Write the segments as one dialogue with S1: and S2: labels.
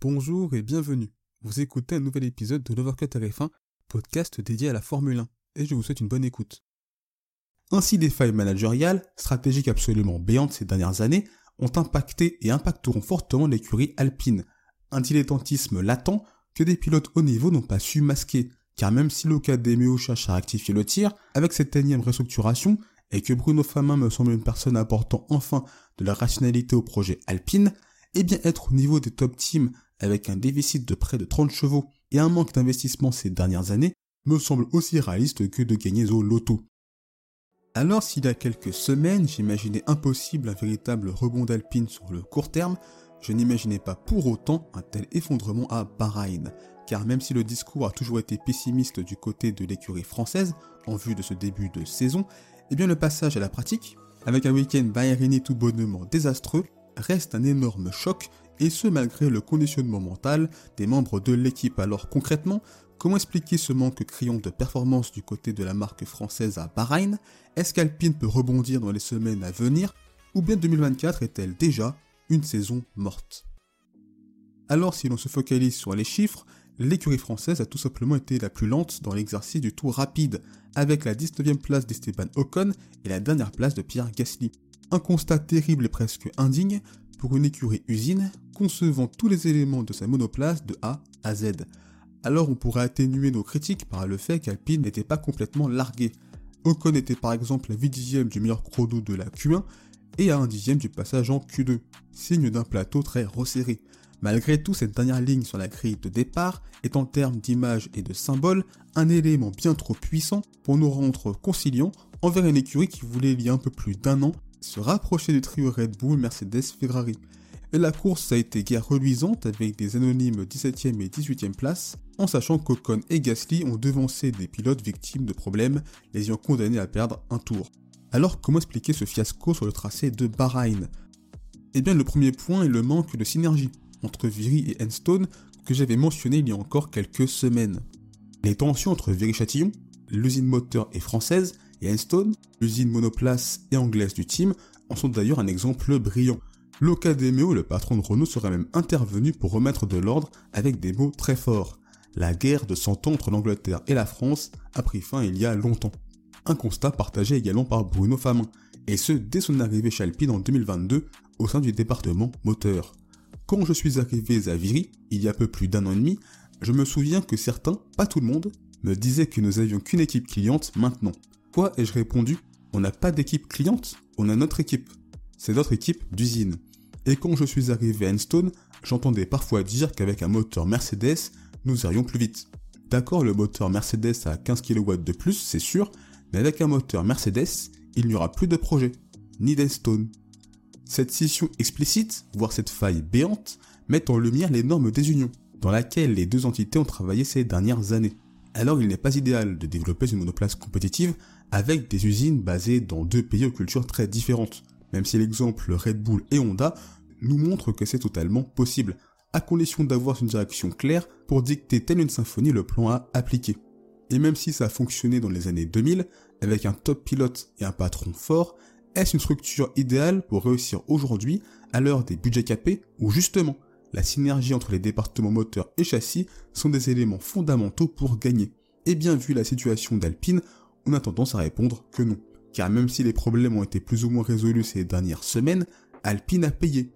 S1: Bonjour et bienvenue. Vous écoutez un nouvel épisode de l'Overcut RF1, podcast dédié à la Formule 1, et je vous souhaite une bonne écoute. Ainsi des failles managériales, stratégiques absolument béantes ces dernières années, ont impacté et impacteront fortement l'écurie alpine. Un dilettantisme latent que des pilotes haut niveau n'ont pas su masquer, car même si l'Ocadémio cherche à rectifier le tir, avec cette énième restructuration, et que Bruno Famin me semble une personne apportant enfin de la rationalité au projet Alpine, eh bien être au niveau des top teams avec un déficit de près de 30 chevaux et un manque d'investissement ces dernières années me semble aussi réaliste que de gagner au loto. Alors s'il y a quelques semaines j'imaginais impossible un véritable rebond d'Alpine sur le court terme, je n'imaginais pas pour autant un tel effondrement à Bahreïn, car même si le discours a toujours été pessimiste du côté de l'écurie française en vue de ce début de saison, eh bien le passage à la pratique, avec un week-end Bahreïnien tout bonnement désastreux, reste un énorme choc, et ce malgré le conditionnement mental des membres de l'équipe. Alors concrètement, comment expliquer ce manque criant de performance du côté de la marque française à Bahreïn? Est-ce qu'Alpine peut rebondir dans les semaines à venir? Ou bien 2024 est-elle déjà une saison morte? Alors si l'on se focalise sur les chiffres, l'écurie française a tout simplement été la plus lente dans l'exercice du tour rapide, avec la 19e place d'Esteban Ocon et la dernière place de Pierre Gasly. Un constat terrible et presque indigne pour une écurie usine concevant tous les éléments de sa monoplace de A à Z. Alors on pourrait atténuer nos critiques par le fait qu'Alpine n'était pas complètement largué. Ocon était par exemple à 8 dixièmes du meilleur chrono de la Q1 et à 1 dixième du passage en Q2, signe d'un plateau très resserré. Malgré tout, cette dernière ligne sur la grille de départ est en termes d'image et de symbole un élément bien trop puissant pour nous rendre conciliants envers une écurie qui voulait il y a un peu plus d'un an se rapprocher du trio Red Bull, Mercedes, Ferrari. Et la course a été guère reluisante avec des anonymes 17e et 18e places, en sachant qu'Ocon et Gasly ont devancé des pilotes victimes de problèmes, les ayant condamnés à perdre un tour. Alors comment expliquer ce fiasco sur le tracé de Bahreïn? Eh bien le premier point est le manque de synergie entre Viry et Enstone que j'avais mentionné il y a encore quelques semaines. Les tensions entre Viry-Châtillon, l'usine moteur est française, et Enstone, l'usine monoplace et anglaise du team, en sont d'ailleurs un exemple brillant. L'Ocadémio, le patron de Renault, serait même intervenu pour remettre de l'ordre avec des mots très forts. La guerre de 100 ans entre l'Angleterre et la France a pris fin il y a longtemps. Un constat partagé également par Bruno Famin, et ce dès son arrivée chez Alpine en 2022 au sein du département moteur. Quand je suis arrivé à Viry, il y a peu plus d'un an et demi, je me souviens que certains, pas tout le monde, me disaient que nous avions qu'une équipe cliente maintenant. Quoi ai-je répondu On n'a pas d'équipe cliente, on a notre équipe. C'est notre équipe d'usine. Et quand je suis arrivé à Enstone, j'entendais parfois dire qu'avec un moteur Mercedes, nous irions plus vite. D'accord, le moteur Mercedes a 15 kW de plus, c'est sûr, mais avec un moteur Mercedes, il n'y aura plus de projet, ni d'Enstone. Cette scission explicite, voire cette faille béante, met en lumière l'énorme désunion, dans laquelle les deux entités ont travaillé ces dernières années. Alors il n'est pas idéal de développer une monoplace compétitive avec des usines basées dans deux pays aux cultures très différentes, même si l'exemple Red Bull et Honda nous montre que c'est totalement possible, à condition d'avoir une direction claire pour dicter telle une symphonie le plan à appliquer. Et même si ça a fonctionné dans les années 2000, avec un top pilote et un patron fort, est-ce une structure idéale pour réussir aujourd'hui à l'heure des budgets capés où justement la synergie entre les départements moteurs et châssis sont des éléments fondamentaux pour gagner? Et bien vu la situation d'Alpine, on a tendance à répondre que non. Car même si les problèmes ont été plus ou moins résolus ces dernières semaines, Alpine a payé.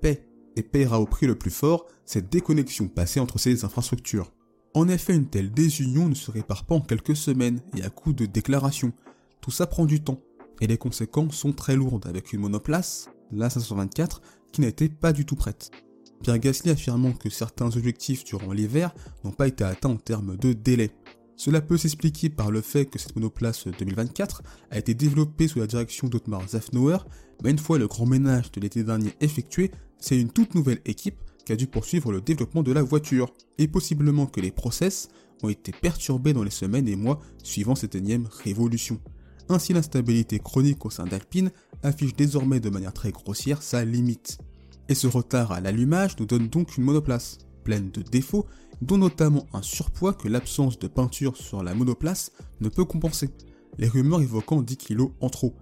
S1: Paie et payera au prix le plus fort cette déconnexion passée entre ces infrastructures. En effet, une telle désunion ne se répare pas en quelques semaines et à coup de déclarations. Tout ça prend du temps, et les conséquences sont très lourdes avec une monoplace, la 524, qui n'était pas du tout prête. Pierre Gasly affirmant que certains objectifs durant l'hiver n'ont pas été atteints en termes de délai. Cela peut s'expliquer par le fait que cette monoplace 2024 a été développée sous la direction d'Otmar Zafnauer, mais une fois le grand ménage de l'été dernier effectué, c'est une toute nouvelle équipe qui a dû poursuivre le développement de la voiture, et possiblement que les process ont été perturbés dans les semaines et mois suivant cette énième révolution. Ainsi l'instabilité chronique au sein d'Alpine affiche désormais de manière très grossière sa limite. Et ce retard à l'allumage nous donne donc une monoplace, pleine de défauts, dont notamment un surpoids que l'absence de peinture sur la monoplace ne peut compenser, les rumeurs évoquant 10 kg en trop.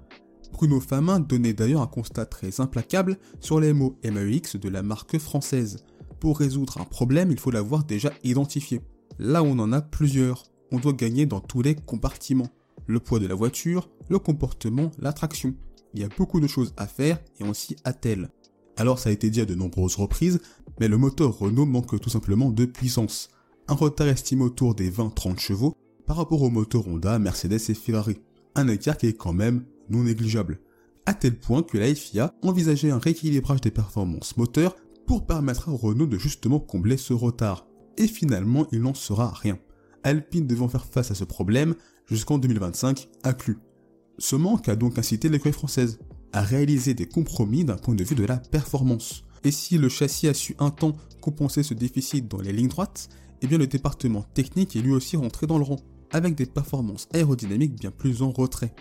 S1: Bruno Famin donnait d'ailleurs un constat très implacable sur les mots MEX de la marque française. Pour résoudre un problème, il faut l'avoir déjà identifié. Là, on en a plusieurs. On doit gagner dans tous les compartiments. Le poids de la voiture, le comportement, l'attraction. Il y a beaucoup de choses à faire et on s'y attelle. Alors ça a été dit à de nombreuses reprises, mais le moteur Renault manque tout simplement de puissance. Un retard estimé autour des 20-30 chevaux par rapport aux moteurs Honda, Mercedes et Ferrari. Un écart qui est quand même non négligeable. À tel point que la FIA envisageait un rééquilibrage des performances moteurs pour permettre à Renault de justement combler ce retard. Et finalement, il n'en sera rien. Alpine devant faire face à ce problème jusqu'en 2025 inclus. Ce manque a donc incité l'écurie française à réaliser des compromis d'un point de vue de la performance. Et si le châssis a su un temps compenser ce déficit dans les lignes droites, eh bien le département technique est lui aussi rentré dans le rang, avec des performances aérodynamiques bien plus en retrait.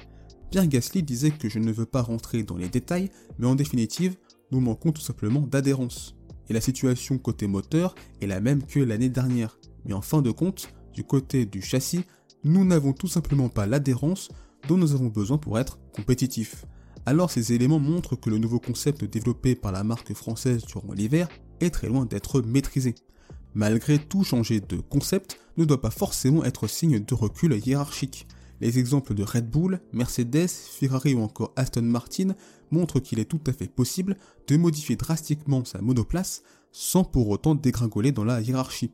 S1: Pierre Gasly disait que je ne veux pas rentrer dans les détails, mais en définitive, nous manquons tout simplement d'adhérence. Et la situation côté moteur est la même que l'année dernière. Mais en fin de compte, du côté du châssis, nous n'avons tout simplement pas l'adhérence dont nous avons besoin pour être compétitifs. Alors ces éléments montrent que le nouveau concept développé par la marque française durant l'hiver est très loin d'être maîtrisé. Malgré tout, changer de concept ne doit pas forcément être signe de recul hiérarchique. Les exemples de Red Bull, Mercedes, Ferrari ou encore Aston Martin montrent qu'il est tout à fait possible de modifier drastiquement sa monoplace sans pour autant dégringoler dans la hiérarchie.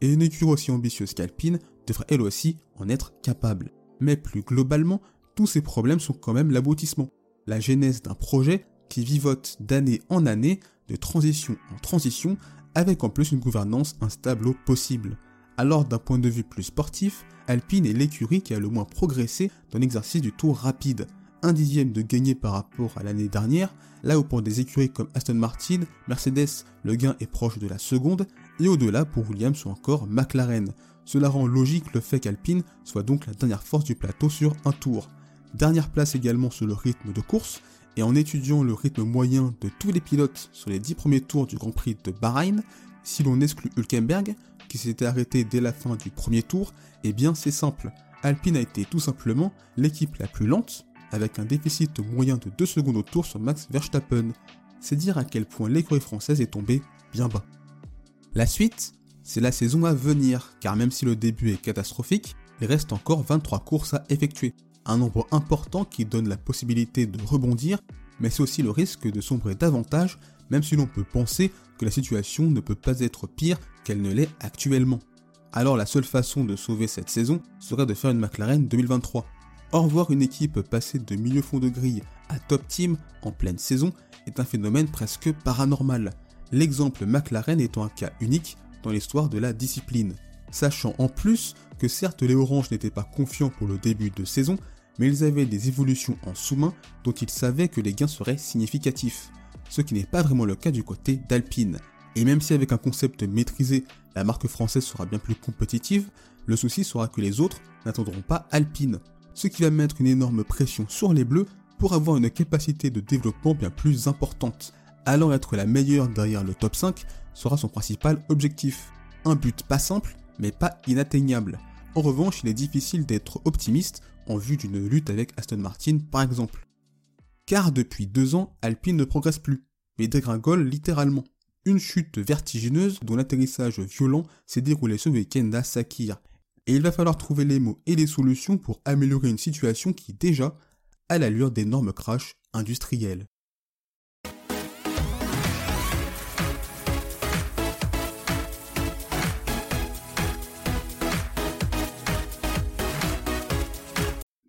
S1: Et une écurie aussi ambitieuse qu'Alpine devrait elle aussi en être capable. Mais plus globalement, tous ces problèmes sont quand même l'aboutissement, la genèse d'un projet qui vivote d'année en année, de transition en transition, avec en plus une gouvernance instable au possible. Alors d'un point de vue plus sportif, Alpine est l'écurie qui a le moins progressé dans l'exercice du tour rapide. Un dixième de gagné par rapport à l'année dernière, là où pour des écuries comme Aston Martin, Mercedes, le gain est proche de la seconde, et au-delà pour Williams ou encore McLaren. Cela rend logique le fait qu'Alpine soit donc la dernière force du plateau sur un tour. Dernière place également sur le rythme de course, et en étudiant le rythme moyen de tous les pilotes sur les 10 premiers tours du Grand Prix de Bahreïn, si l'on exclut Hülkenberg, qui s'était arrêté dès la fin du premier tour, eh bien c'est simple. Alpine a été tout simplement l'équipe la plus lente, avec un déficit moyen de 2 secondes au tour sur Max Verstappen. C'est dire à quel point l'écurie française est tombée bien bas. La suite, c'est la saison à venir, car même si le début est catastrophique, il reste encore 23 courses à effectuer. Un nombre important qui donne la possibilité de rebondir, mais c'est aussi le risque de sombrer davantage, même si l'on peut penser que la situation ne peut pas être pire qu'elle ne l'est actuellement. Alors la seule façon de sauver cette saison serait de faire une McLaren 2023. Or voir une équipe passer de milieu fond de grille à top team en pleine saison est un phénomène presque paranormal. L'exemple McLaren étant un cas unique dans l'histoire de la discipline. Sachant en plus que certes les Oranges n'étaient pas confiants pour le début de saison, mais ils avaient des évolutions en sous-main dont ils savaient que les gains seraient significatifs. Ce qui n'est pas vraiment le cas du côté d'Alpine. Et même si avec un concept maîtrisé, la marque française sera bien plus compétitive, le souci sera que les autres n'attendront pas Alpine, ce qui va mettre une énorme pression sur les Bleus pour avoir une capacité de développement bien plus importante. Alors être la meilleure derrière le top 5 sera son principal objectif. Un but pas simple, mais pas inatteignable. En revanche, il est difficile d'être optimiste en vue d'une lutte avec Aston Martin par exemple. Car depuis deux ans, Alpine ne progresse plus, mais dégringole littéralement. Une chute vertigineuse dont l'atterrissage violent s'est déroulé ce week-end à Sakir. Et il va falloir trouver les mots et les solutions pour améliorer une situation qui déjà a l'allure d'énormes crashs industriels.